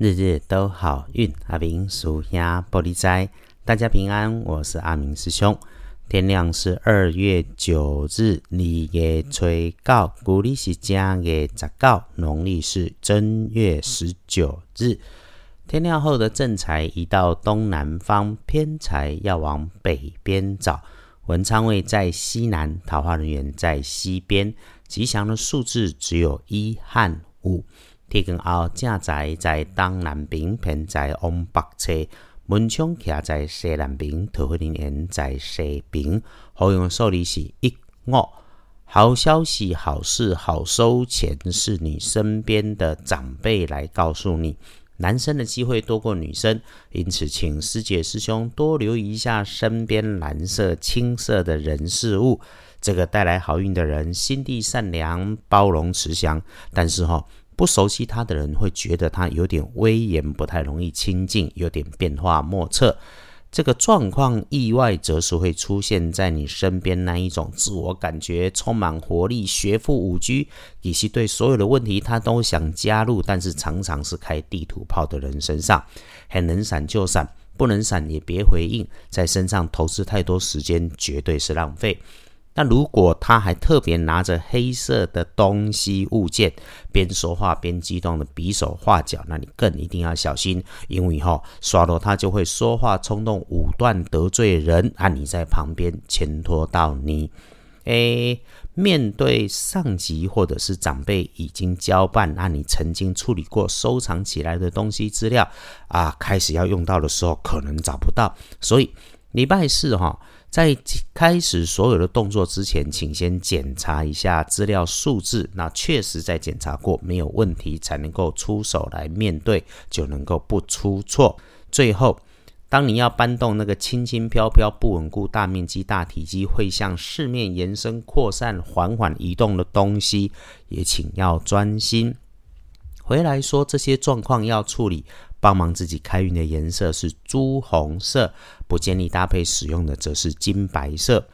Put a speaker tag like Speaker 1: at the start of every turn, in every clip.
Speaker 1: 日日都好运，阿明属鸭玻璃斋，大家平安，我是阿明师兄。天亮是二月九日，二月初九，古历是正月十九，农历是正月十九日。天亮后的正财移到东南方，偏财要往北边找。文昌位在西南，桃花人员在西边。吉祥的数字只有一和五。天光后，正在在东南边，偏在往北侧；门窗徛在西南边，桃花人缘在西边。好用数字是一五。好消息、好事、好收钱，是你身边的长辈来告诉你。男生的机会多过女生，因此请师姐师兄多留意一下身边蓝色、青色的人事物。这个带来好运的人，心地善良、包容、慈祥，但是哈。不熟悉他的人会觉得他有点威严，不太容易亲近，有点变化莫测。这个状况意外则是会出现在你身边那一种自我感觉充满活力、学富五车，以及对所有的问题他都想加入，但是常常是开地图炮的人身上。很能闪就闪，不能闪也别回应，在身上投资太多时间绝对是浪费。那如果他还特别拿着黑色的东西物件，边说话边激动的比手画脚，那你更一定要小心，因为哈耍罗他就会说话冲动，武断得罪人，啊你在旁边牵拖到你。诶，面对上级或者是长辈已经交办，那你曾经处理过收藏起来的东西资料啊，开始要用到的时候可能找不到，所以礼拜四哈。在开始所有的动作之前，请先检查一下资料数字。那确实在检查过没有问题，才能够出手来面对，就能够不出错。最后，当你要搬动那个轻轻飘飘、不稳固、大面积、大体积，会向四面延伸、扩散、缓缓移动的东西，也请要专心。回来说这些状况要处理。帮忙自己开运的颜色是朱红色，不建议搭配使用的则是金白色。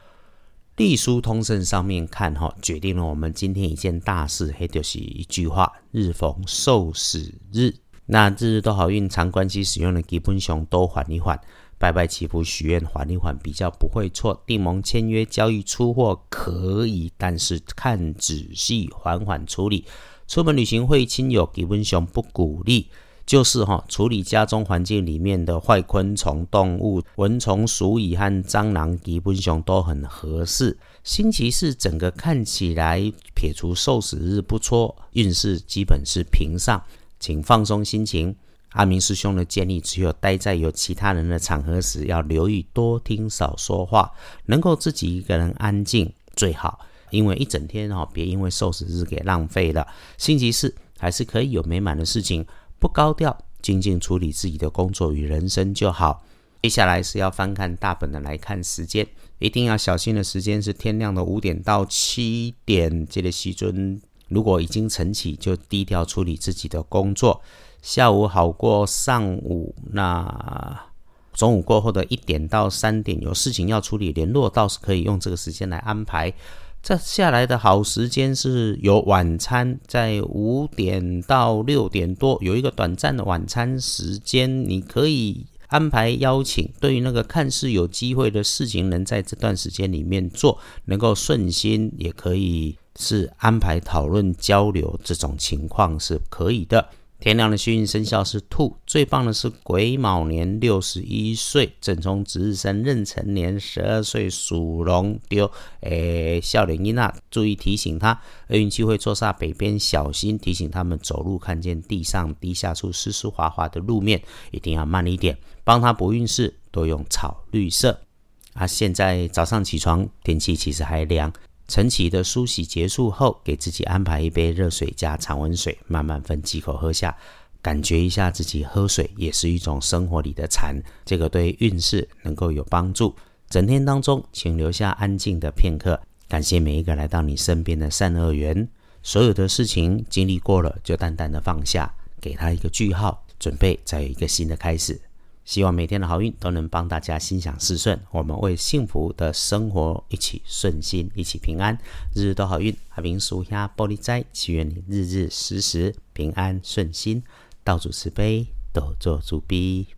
Speaker 1: 隶书通胜上面看哈，决定了我们今天一件大事，黑就是一句话：日逢受死日，那日日都好运，常关系使用的基本熊都缓一缓，拜拜祈福许愿缓一缓，比较不会错。订盟签约交易出货可以，但是看仔细，缓缓处理。出门旅行会亲友基本熊不鼓励。就是哈，处理家中环境里面的坏昆虫、动物、蚊虫、鼠蚁和蟑螂，基本上都很合适。星期四整个看起来撇除受死日不错，运势基本是平上，请放松心情。阿明师兄的建议，只有待在有其他人的场合时，要留意多听少说话，能够自己一个人安静最好。因为一整天哈，别因为受死日给浪费了。星期四还是可以有美满的事情。不高调，静静处理自己的工作与人生就好。接下来是要翻看大本的来看时间，一定要小心的时间是天亮的五点到七点。这个时尊如果已经晨起，就低调处理自己的工作。下午好过上午，那中午过后的一点到三点有事情要处理，联络倒是可以用这个时间来安排。这下来的好时间是有晚餐，在五点到六点多有一个短暂的晚餐时间，你可以安排邀请。对于那个看似有机会的事情，能在这段时间里面做，能够顺心，也可以是安排讨论交流，这种情况是可以的。天亮的幸运生肖是兔，最棒的是癸卯年六十一岁，正冲值日生壬辰年十二岁属龙丢，诶，笑脸伊娜，注意提醒他，运机会坐煞北边，小心提醒他们走路看见地上低下处湿湿滑滑的路面，一定要慢一点，帮他补运势，多用草绿色。啊，现在早上起床，天气其实还凉。晨起的梳洗结束后，给自己安排一杯热水加常温水，慢慢分几口喝下，感觉一下自己喝水也是一种生活里的禅，这个对运势能够有帮助。整天当中，请留下安静的片刻，感谢每一个来到你身边的善恶缘。所有的事情经历过了，就淡淡的放下，给他一个句号，准备再有一个新的开始。希望每天的好运都能帮大家心想事顺，我们为幸福的生活一起顺心，一起平安，日日都好运。阿明叔下玻璃斋，祈愿你日日时时平安顺心，道主慈悲。多做主逼。